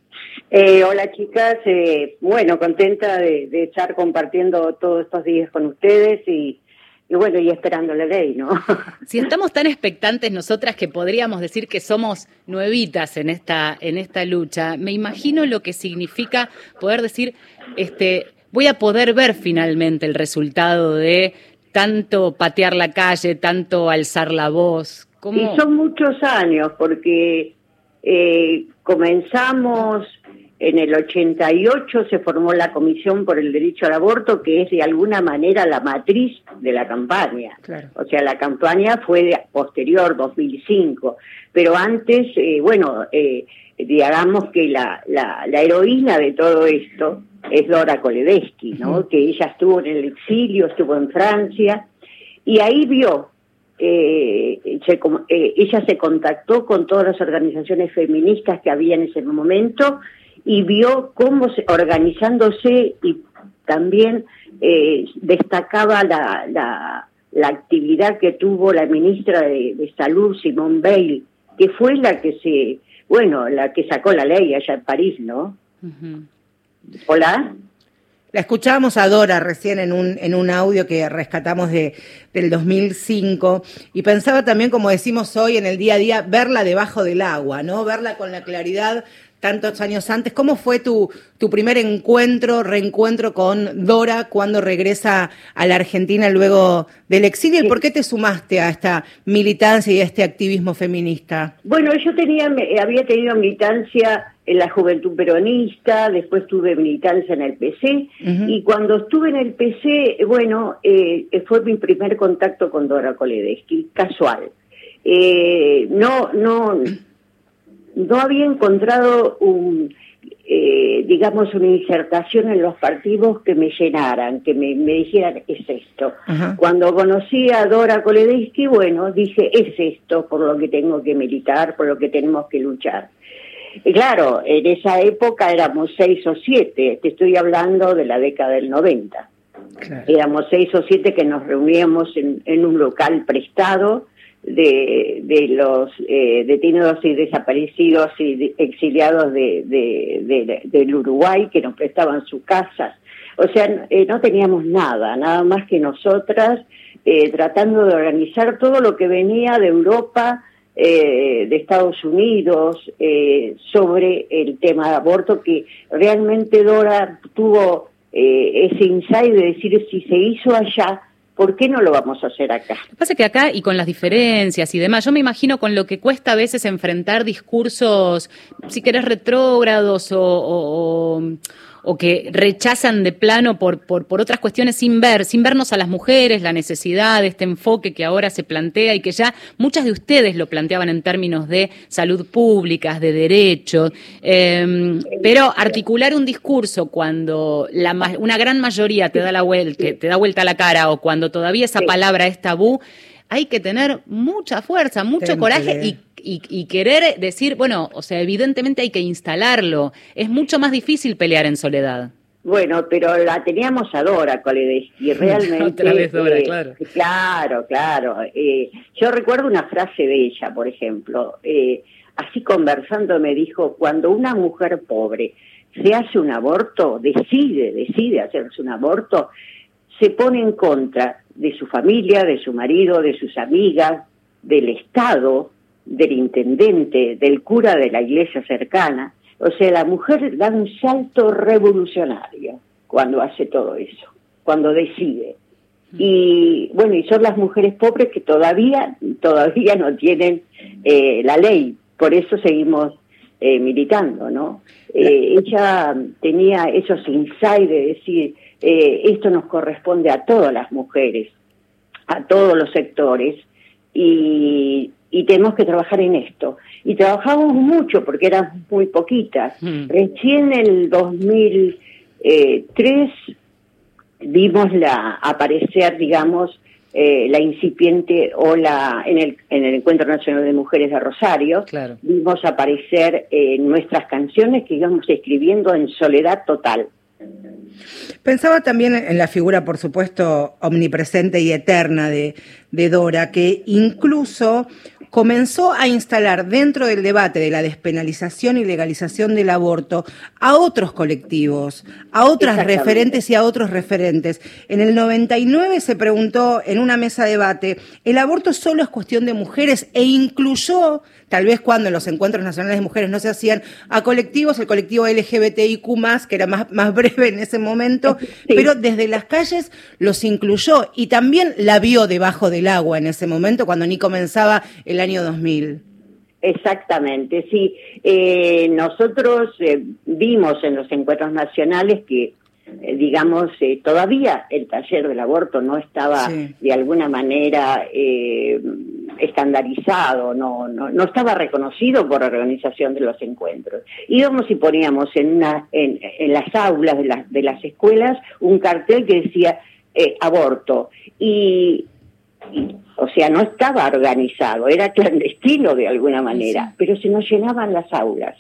Eh, hola chicas, eh, bueno, contenta de, de, estar compartiendo todos estos días con ustedes y, y bueno, y esperando la ley, ¿no? Si estamos tan expectantes nosotras que podríamos decir que somos nuevitas en esta, en esta lucha, me imagino lo que significa poder decir, este, voy a poder ver finalmente el resultado de tanto patear la calle, tanto alzar la voz. ¿Cómo? Y son muchos años, porque eh, comenzamos en el 88 se formó la Comisión por el Derecho al Aborto, que es de alguna manera la matriz de la campaña. O sea, la campaña fue de posterior, 2005. Pero antes, eh, bueno, eh, digamos que la, la, la, heroína de todo esto es Dora Koledeschi, ¿no? Que ella estuvo en el exilio, estuvo en Francia, y ahí vio eh, eh, ella se contactó con todas las organizaciones feministas que había en ese momento y vio cómo se, organizándose y también eh, destacaba la, la, la, actividad que tuvo la ministra de, Salud, Simone Bale, que fue la que se, bueno, la que sacó la ley allá en París, ¿no? Hola. La escuchábamos a Dora recién en un, en un audio que rescatamos de, del 2005 y pensaba también, como decimos hoy en el día a día, verla debajo del agua, ¿no? Verla con la claridad tantos años antes. ¿Cómo fue tu, tu primer encuentro, reencuentro con Dora cuando regresa a la Argentina luego del exilio? ¿Y por qué te sumaste a esta militancia y a este activismo feminista? Bueno, yo tenía, había tenido militancia en la juventud peronista, después tuve militancia en el PC, y cuando estuve en el PC, bueno, eh, fue mi primer contacto con Dora Koledeschi, casual. Eh, no, no, no había encontrado un, eh, digamos, una insertación en los partidos que me llenaran, que me, dijeran, es esto. Cuando conocí a Dora Koledeschi, bueno, dije, es esto por lo que tengo que militar, por lo que tenemos que luchar. Y claro, en esa época éramos seis o siete, te estoy hablando de la década del 90. Éramos seis o siete que nos reuníamos en, en un local prestado, de, de los eh, detenidos y desaparecidos y exiliados de, de, del Uruguay que nos prestaban sus casas. O sea, eh, no teníamos nada, nada más que nosotras eh, tratando de organizar todo lo que venía de Europa, de Estados Unidos, sobre el tema de aborto, que realmente Dora tuvo ese insight de decir si se hizo allá, ¿por qué no lo vamos a hacer acá? Lo que pasa es que acá, y con las diferencias y demás, yo me imagino con lo que cuesta a veces enfrentar discursos, si querés, retrógrados o o que rechazan de plano por, por, por, otras cuestiones sin ver, sin vernos a las mujeres, la necesidad de este enfoque que ahora se plantea y que ya muchas de ustedes lo planteaban en términos de salud pública, de derechos, em, pero articular un discurso cuando la, una gran mayoría te da, la vuelta, te da vuelta a la cara o cuando todavía esa palabra es tabú, hay que tener mucha fuerza, mucho coraje y y, querer decir, bueno, o sea, evidentemente hay que instalarlo. Es mucho más difícil pelear en soledad. Bueno, pero la teníamos a Dora y realmente... Otra vez Dora, eh, claro. Claro, claro. Eh, yo recuerdo una frase de ella, por ejemplo, eh, así conversando me dijo, cuando una mujer pobre se hace un aborto, decide, decide hacerse un aborto, se pone en contra de su familia, de su marido, de sus amigas, del Estado, del intendente, del cura de la iglesia cercana. O sea, la mujer da un salto revolucionario cuando hace todo eso, cuando decide. Y bueno, y son las mujeres pobres que todavía, todavía no tienen eh, la ley, por eso seguimos eh, militando, ¿no? Eh, ella tenía esos insights de decir, esto nos corresponde a todas las mujeres, a todos los sectores, y y tenemos que trabajar en esto. Y trabajamos mucho porque eran muy poquitas. Mm. Recién en el 2003 vimos la aparecer, digamos, eh, la incipiente ola en el, en el Encuentro Nacional de Mujeres de Rosario. Vimos aparecer eh, nuestras canciones que íbamos escribiendo en soledad total. Pensaba también en la figura, por supuesto, omnipresente y eterna de, de Dora, que incluso comenzó a instalar dentro del debate de la despenalización y legalización del aborto a otros colectivos, a otras referentes y a otros referentes. En el 99 se preguntó en una mesa de debate, ¿el aborto solo es cuestión de mujeres? E incluyó, tal vez cuando los encuentros nacionales de mujeres no se hacían, a colectivos, el colectivo LGBTIQ, que era más, más breve en ese momento, pero desde las calles los incluyó y también la vio debajo del agua en ese momento, cuando ni comenzaba el año 2000. Exactamente, sí. Eh, nosotros eh, vimos en los encuentros nacionales que, eh, digamos, todavía el taller del aborto no estaba de alguna manera estandarizado, no, no, no, estaba reconocido por la organización de los encuentros. Íbamos y poníamos en, una, en, en las aulas de, las de las escuelas un cartel que decía aborto. Y o sea, no estaba organizado, era clandestino de alguna manera, pero se nos llenaban las aulas.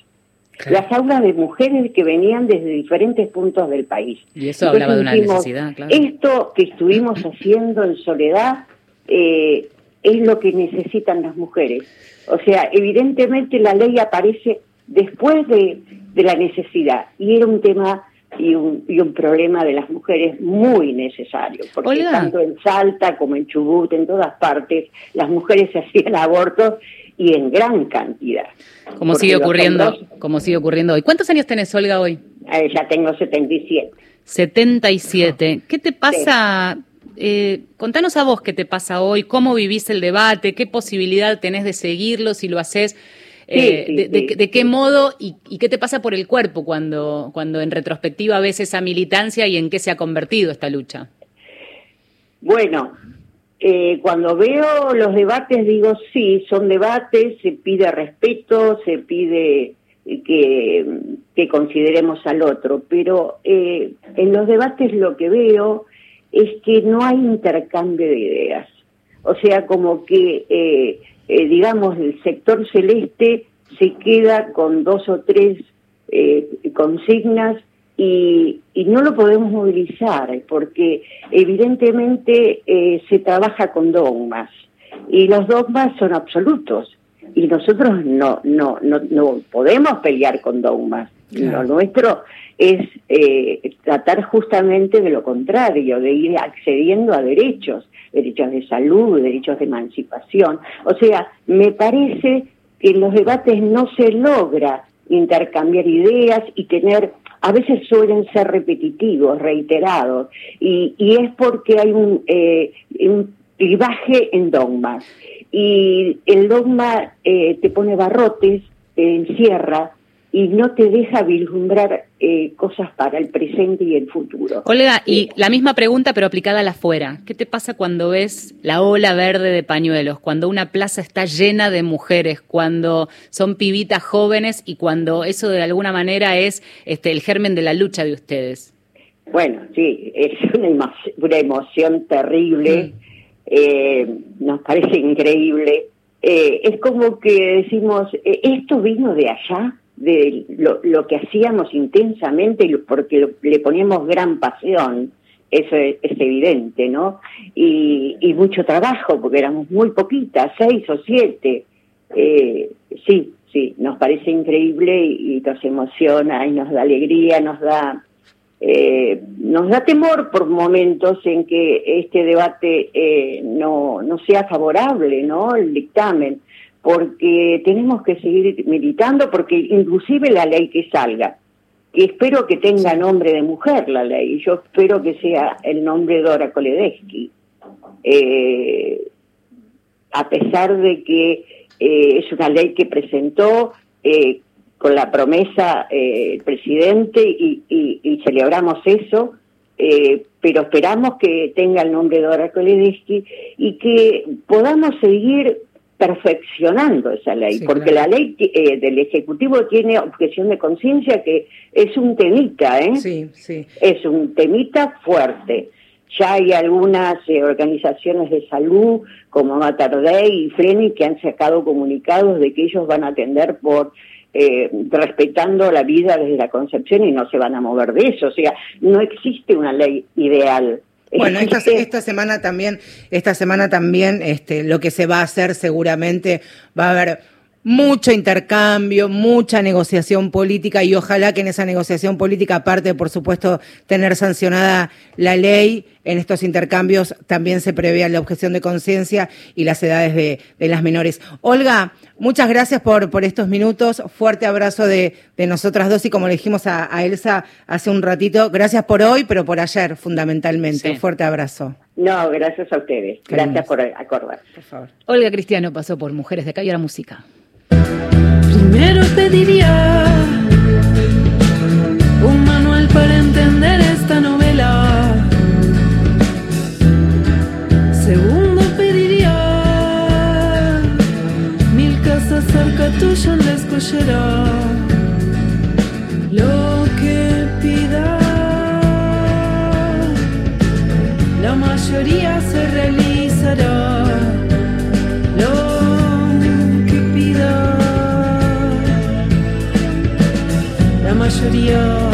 Las aulas de mujeres que venían desde diferentes puntos del país. Y eso hablaba de una necesidad, claro. Esto que estuvimos haciendo en soledad eh, es lo que necesitan las mujeres. O sea, evidentemente la ley aparece después de, de la necesidad y era un tema y un, y un problema de las mujeres muy necesario, porque tanto en Salta como en Chubut, en todas partes, las mujeres se hacían abortos y en gran cantidad. Como sigue ocurriendo, como sigue ocurriendo hoy. ¿Cuántos años tenés, Olga, hoy? Eh, ya tengo 77. 77. ¿Qué te pasa? Eh, contanos a vos qué te pasa hoy, cómo vivís el debate, qué posibilidad tenés de seguirlo, si lo haces eh, de, qué modo y, qué te pasa por el cuerpo cuando, cuando en retrospectiva ves esa militancia y en qué se ha convertido esta lucha. Bueno, eh, cuando veo los debates digo sí, son debates, se pide respeto, se pide que, que consideremos al otro, pero eh, en los debates lo que veo es que no hay intercambio de ideas. O sea, como que eh, digamos, el sector celeste se queda con dos o tres eh, consignas y, no lo podemos movilizar porque evidentemente eh, se trabaja con dogmas y los dogmas son absolutos y nosotros no no no, no podemos pelear con dogmas lo nuestro es tratar justamente de lo contrario de ir accediendo a derechos derechos de salud, derechos de emancipación. O sea, me parece que en los debates no se logra intercambiar ideas y tener, a veces suelen ser repetitivos, reiterados, y, es porque hay un, eh, un clivaje en dogmas. Y el dogma eh, te pone barrotes, te encierra, y no te deja vislumbrar eh, cosas para el presente y el futuro. Olga, y la misma pregunta pero aplicada a la afuera. ¿Qué te pasa cuando ves la ola verde de pañuelos, cuando una plaza está llena de mujeres, cuando son pibitas jóvenes y cuando eso de alguna manera es este, el germen de la lucha de ustedes? Bueno, sí, es una, emoción terrible, eh, nos parece increíble. Eh, es como que decimos, esto vino de allá, de lo, lo que hacíamos intensamente porque le poníamos gran pasión, eso es, evidente, ¿no? Y, y, mucho trabajo, porque éramos muy poquitas, seis o siete. Eh, sí, sí, nos parece increíble y, nos emociona y nos da alegría, nos da, eh, nos da temor por momentos en que este debate eh, no, no sea favorable, ¿no? El dictamen porque tenemos que seguir militando, porque inclusive la ley que salga, que espero que tenga nombre de mujer la ley, yo espero que sea el nombre de Dora Koledeschi, eh, a pesar de que eh, es una ley que presentó eh, con la promesa el presidente y, y, celebramos eso, pero esperamos que tenga el nombre de Dora Koledeschi y que podamos seguir perfeccionando esa ley, porque la ley eh, del Ejecutivo tiene objeción de conciencia que es un temita, ¿eh? Sí, sí. Es un temita fuerte. Ya hay algunas eh, organizaciones de salud como Mater Dei y Freni que han sacado comunicados de que ellos van a atender por eh, respetando la vida desde la concepción y no se van a mover de eso. O sea, no existe una ley ideal. Bueno, esta, esta semana también, esta semana también, este, lo que se va a hacer seguramente va a haber mucho intercambio, mucha negociación política y ojalá que en esa negociación política, aparte, por supuesto, tener sancionada la ley, en estos intercambios también se prevea la objeción de conciencia y las edades de, las menores. Olga, muchas gracias por, por estos minutos. Fuerte abrazo de, nosotras dos y como le dijimos a, Elsa hace un ratito, gracias por hoy, pero por ayer fundamentalmente. Fuerte abrazo. No, gracias a ustedes. Gracias por acordar. Por favor. Olga Cristiano pasó por Mujeres de Acá y ahora música. Primero pediría un manual para entender esta novela. La. Lo que pida, la mayoría se realizará. mayoría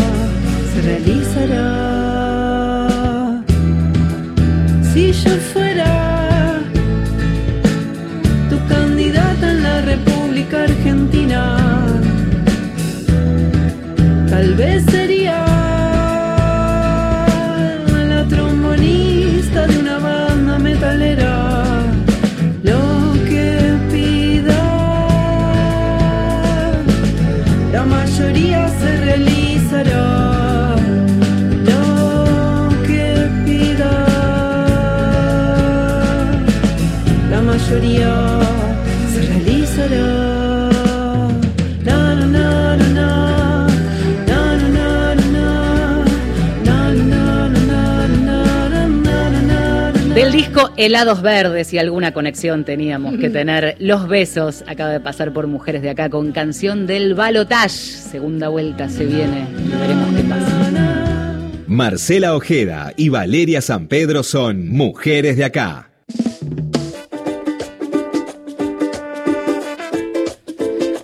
vez Helados Verdes y alguna conexión teníamos que tener. Los besos acaba de pasar por Mujeres de Acá con canción del Balotage. Segunda vuelta se viene veremos qué pasa. Marcela Ojeda y Valeria San Pedro son Mujeres de Acá.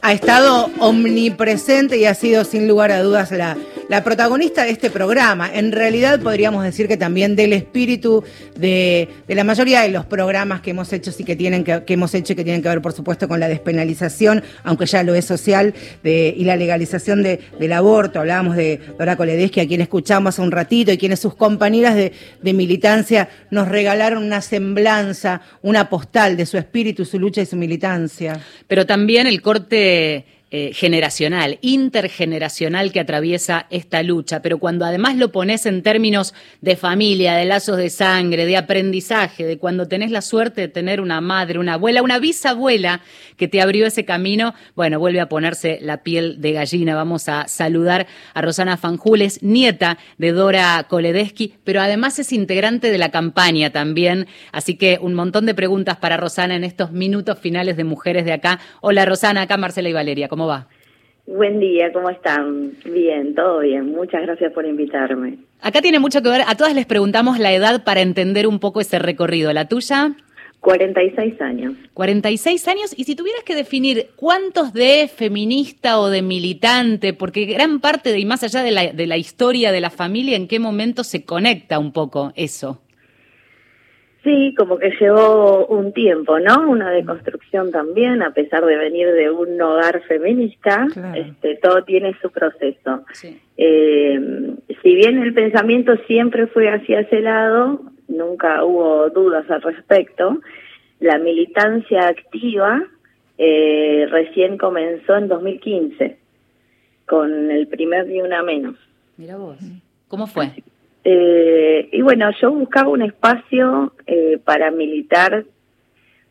Ha estado omnipresente y ha sido sin lugar a dudas la la protagonista de este programa. En realidad podríamos decir que también del espíritu de, la mayoría de los programas que hemos hecho y que tienen que, hemos hecho y que tienen que ver, por supuesto, con la despenalización, aunque ya lo es social, y la legalización del aborto. Hablábamos de Dora Koledeschi, a quien escuchamos hace un ratito, y quienes sus compañeras de, de militancia nos regalaron una semblanza, una postal de su espíritu, su lucha y su militancia. Pero también el corte eh, generacional, intergeneracional que atraviesa esta lucha, pero cuando además lo pones en términos de familia, de lazos de sangre, de aprendizaje, de cuando tenés la suerte de tener una madre, una abuela, una bisabuela que te abrió ese camino, bueno, vuelve a ponerse la piel de gallina. Vamos a saludar a Rosana Fanjules, nieta de Dora Koledeschi, pero además es integrante de la campaña también, así que un montón de preguntas para Rosana en estos minutos finales de Mujeres de Acá. Hola Rosana, acá Marcela y Valeria. ¿Cómo va? Buen día, ¿cómo están? Bien, todo bien. Muchas gracias por invitarme. Acá tiene mucho que ver, a todas les preguntamos la edad para entender un poco ese recorrido. ¿La tuya? 46 años. 46 años, y si tuvieras que definir cuántos de feminista o de militante, porque gran parte de, y más allá de la, de la historia de la familia, ¿en qué momento se conecta un poco eso? Sí, como que llevó un tiempo, ¿no? Una deconstrucción también, a pesar de venir de un hogar feminista, este, todo tiene su proceso. Eh, si bien el pensamiento siempre fue hacia ese lado, nunca hubo dudas al respecto, la militancia activa eh, recién comenzó en 2015, con el primer Ni Una Menos. Mira vos, ¿cómo fue? Eh, y bueno, yo buscaba un espacio eh, para militar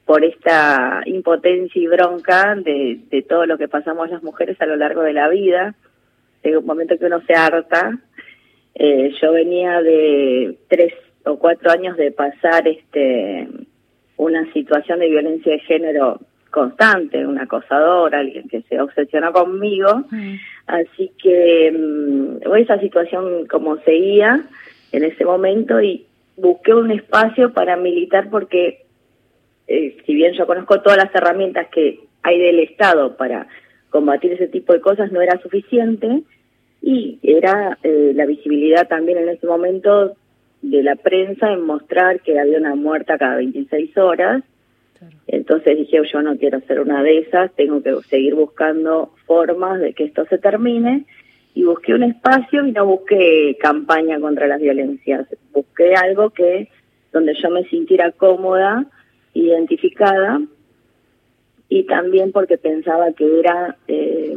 por esta impotencia y bronca de, de, todo lo que pasamos las mujeres a lo largo de la vida. Llega un momento que uno se harta. Eh, yo venía de tres o cuatro años de pasar este una situación de violencia de género constante, un acosador, alguien que se obsesionó conmigo. Mm. Así que mm, esa situación como seguía en ese momento y busqué un espacio para militar porque eh, si bien yo conozco todas las herramientas que hay del Estado para combatir ese tipo de cosas no era suficiente y era eh, la visibilidad también en ese momento de la prensa en mostrar que había una muerta cada 26 horas. Entonces dije, yo no quiero ser una de esas, tengo que seguir buscando formas de que esto se termine. Y busqué un espacio y no busqué campaña contra las violencias, busqué algo que donde yo me sintiera cómoda, identificada, y también porque pensaba que era eh,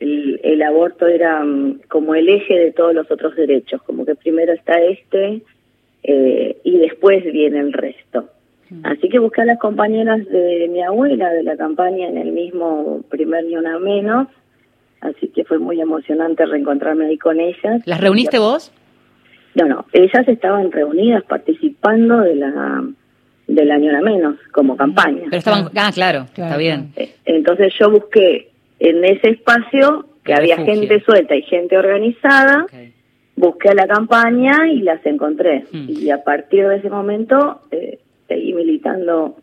el, aborto era mm, como el eje de todos los otros derechos, como que primero está este eh, y después viene el resto. Así que busqué a las compañeras de mi abuela de la campaña en el mismo primer ni una menos, así que fue muy emocionante reencontrarme ahí con ellas. ¿Las reuniste vos? No, no, ellas estaban reunidas participando de la del año a menos como campaña. Pero estaban, ah, claro, está bien. Eh, entonces yo busqué en ese espacio que había gente suelta y gente organizada, busqué a la campaña y las encontré. Y a partir de ese momento eh, seguí militando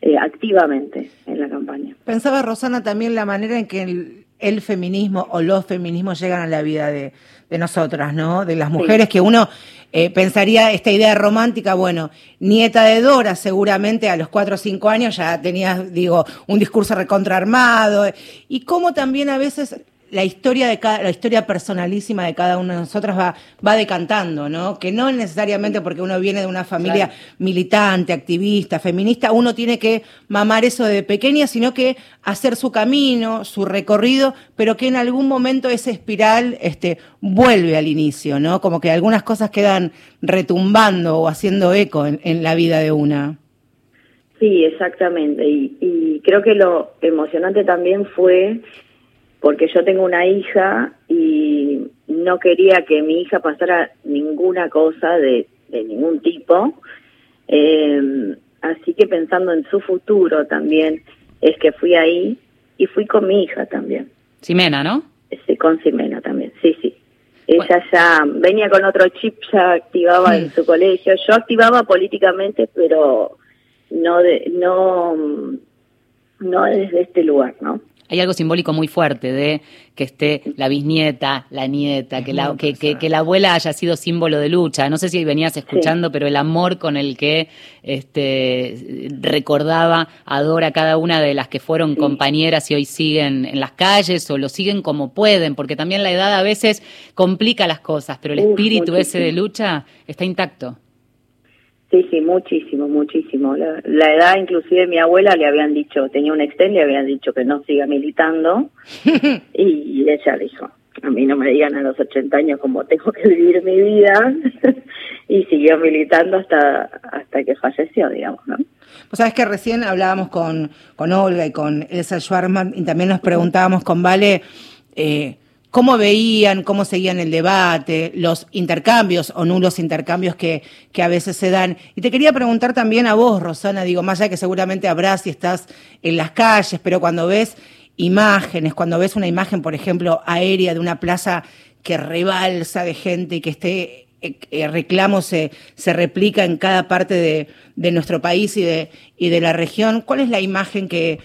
eh, activamente en la campaña. Pensaba Rosana también la manera en que el, feminismo o los feminismos llegan a la vida de, nosotras, ¿no? De las mujeres que uno eh, pensaría esta idea romántica, bueno, nieta de Dora seguramente a los cuatro o cinco años ya tenía, digo, un discurso recontraarmado y cómo también a veces la historia de cada, la historia personalísima de cada una de nosotras va, va decantando, ¿no? Que no necesariamente porque uno viene de una familia militante, activista, feminista, uno tiene que mamar eso de pequeña, sino que hacer su camino, su recorrido, pero que en algún momento esa espiral este, vuelve al inicio, ¿no? Como que algunas cosas quedan retumbando o haciendo eco en, en la vida de una. Sí, exactamente. Y, y creo que lo emocionante también fue porque yo tengo una hija y no quería que mi hija pasara ninguna cosa de, ningún tipo. Eh, así que pensando en su futuro también, es que fui ahí y fui con mi hija también. Simena, ¿no? Sí, con Simena también, sí, sí. Ella ya venía con otro chip, ya activaba en su colegio. Yo activaba políticamente, pero no de, no no desde este lugar, ¿no? Hay algo simbólico muy fuerte de que esté la bisnieta, la nieta, que la, que, que, la abuela haya sido símbolo de lucha. No sé si venías escuchando, pero el amor con el que este, recordaba, adora cada una de las que fueron compañeras y hoy siguen en las calles o lo siguen como pueden, porque también la edad a veces complica las cosas, pero el espíritu ese de lucha está intacto. Sí, sí, muchísimo, muchísimo. La, edad, inclusive mi abuela le habían dicho, tenía un exten, le habían dicho que no siga militando y, ella dijo, a mí no me digan a los 80 años cómo tengo que vivir mi vida y siguió militando hasta hasta que falleció, digamos, ¿no? Pues sabes que recién hablábamos con, con Olga y con Elsa Schwarman y también nos preguntábamos con Vale eh, cómo veían, cómo seguían el debate, los intercambios o nulos intercambios que, que a veces se dan. Y te quería preguntar también a vos, Rosana, digo, más allá que seguramente habrás si estás en las calles, pero cuando ves imágenes, cuando ves una imagen, por ejemplo, aérea de una plaza que rebalsa de gente y que este eh, reclamo se, se replica en cada parte de, de nuestro país y de, y de la región, ¿cuál es la imagen que,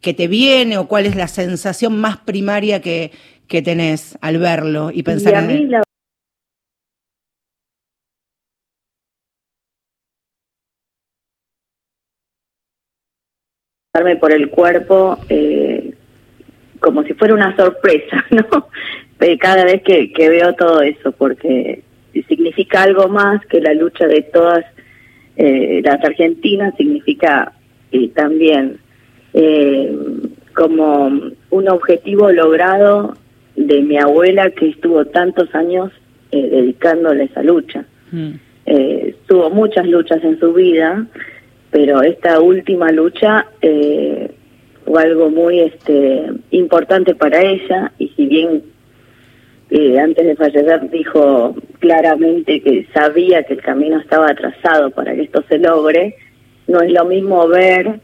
que te viene o cuál es la sensación más primaria que, que tenés al verlo y pensar en él? darme por el cuerpo eh, como si fuera una sorpresa, ¿no? Cada vez que, que veo todo eso, porque significa algo más que la lucha de todas eh, las argentinas, significa también eh, como un objetivo logrado de mi abuela que estuvo tantos años eh, dedicándole esa lucha. Mm. Eh, tuvo muchas luchas en su vida, pero esta última lucha eh, fue algo muy este importante para ella y si bien eh, antes de fallecer dijo claramente que sabía que el camino estaba trazado para que esto se logre, no es lo mismo ver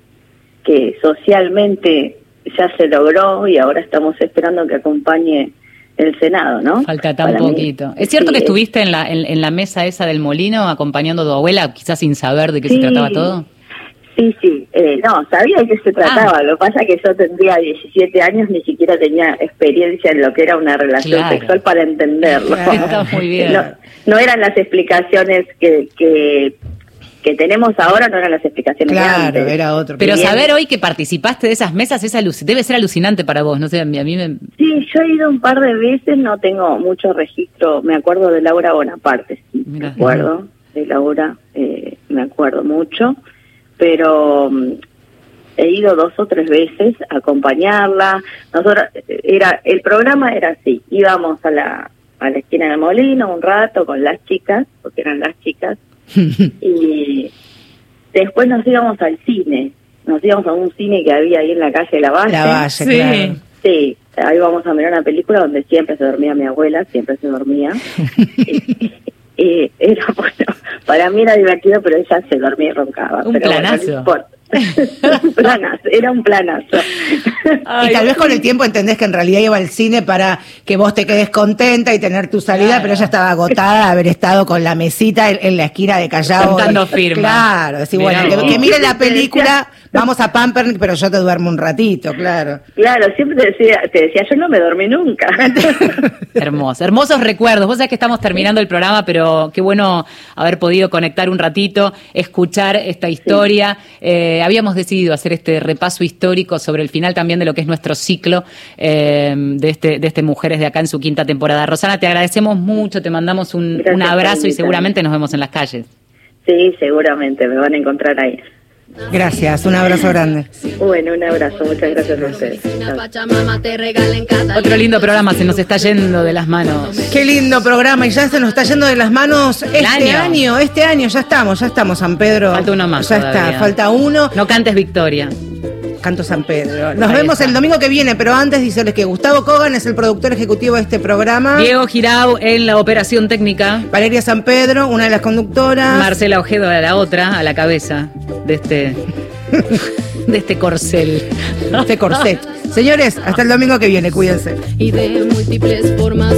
que socialmente ya se logró y ahora estamos esperando que acompañe el Senado, ¿no? Falta tan poquito. ¿Es cierto que estuviste en la, en, la mesa esa del molino acompañando a tu abuela, quizás sin saber de qué se trataba todo? Sí, sí, eh, no, sabía de qué se trataba, lo que pasa es que yo tendría 17 años, ni siquiera tenía experiencia en lo que era una relación Claro. sexual para entenderlo. Está muy bien. No, no eran las explicaciones que, que, que tenemos ahora, no eran las explicaciones de Claro, antes. era otro. Pero Bien. saber hoy que participaste de esas mesas es aluc- debe ser alucinante para vos, no sé, a mí, a mí me... Sí, yo he ido un par de veces, no tengo mucho registro, me acuerdo de Laura Bonaparte, sí, me acuerdo de Laura, eh, me acuerdo mucho, pero mm, he ido dos o tres veces a acompañarla. Nosotros eh, era el programa era así, íbamos a la a la esquina del molino un rato con las chicas, porque eran las chicas, y después nos íbamos al cine, nos íbamos a un cine que había ahí en la calle La Valle. La Valle, Sí. claro. Sí, ahí vamos a mirar una película donde siempre se dormía mi abuela, siempre se dormía. y, y era bueno, para mí era divertido, pero ella se dormía y roncaba. Un pero bueno, no planazo. importa. Planazo, era un planazo. y tal vez con el tiempo entendés que en realidad iba al cine para que vos te quedes contenta y tener tu salida, Claro. pero ella estaba agotada de haber estado con la mesita en, en la esquina de Callao. Contando firmas. Claro, decir, bueno, que, mire la película, vamos a Pampernick, pero yo te duermo un ratito, claro. Claro, siempre te decía, te decía, yo no me dormí nunca. Hermoso, hermosos recuerdos. Vos sabés que estamos terminando el programa, pero qué bueno haber podido conectar un ratito, escuchar esta historia. Eh, habíamos decidido hacer este repaso histórico sobre el final también de lo que es nuestro ciclo eh, de este de este Mujeres de acá en su quinta temporada. Rosana, te agradecemos mucho, te mandamos un, Gracias un abrazo y seguramente nos vemos en las calles. Sí, seguramente me van a encontrar ahí. Gracias, un abrazo grande. Bueno, un abrazo, muchas gracias a ustedes. Otro lindo programa, se nos está yendo de las manos. Qué lindo programa y ya se nos está yendo de las manos este año. año. este año, ya estamos, ya estamos, San Pedro. Falta uno más Ya todavía. está, falta uno. No cantes victoria. Canto San Pedro. Nos Ahí vemos está. el domingo que viene, pero antes decirles que Gustavo Kogan es el productor ejecutivo de este programa. Diego Girau en la operación técnica. Valeria San Pedro, una de las conductoras. Marcela Ojedo a la otra, a la cabeza de este de este corcel. este corset. Señores, hasta el domingo que viene, cuídense. y de múltiples formas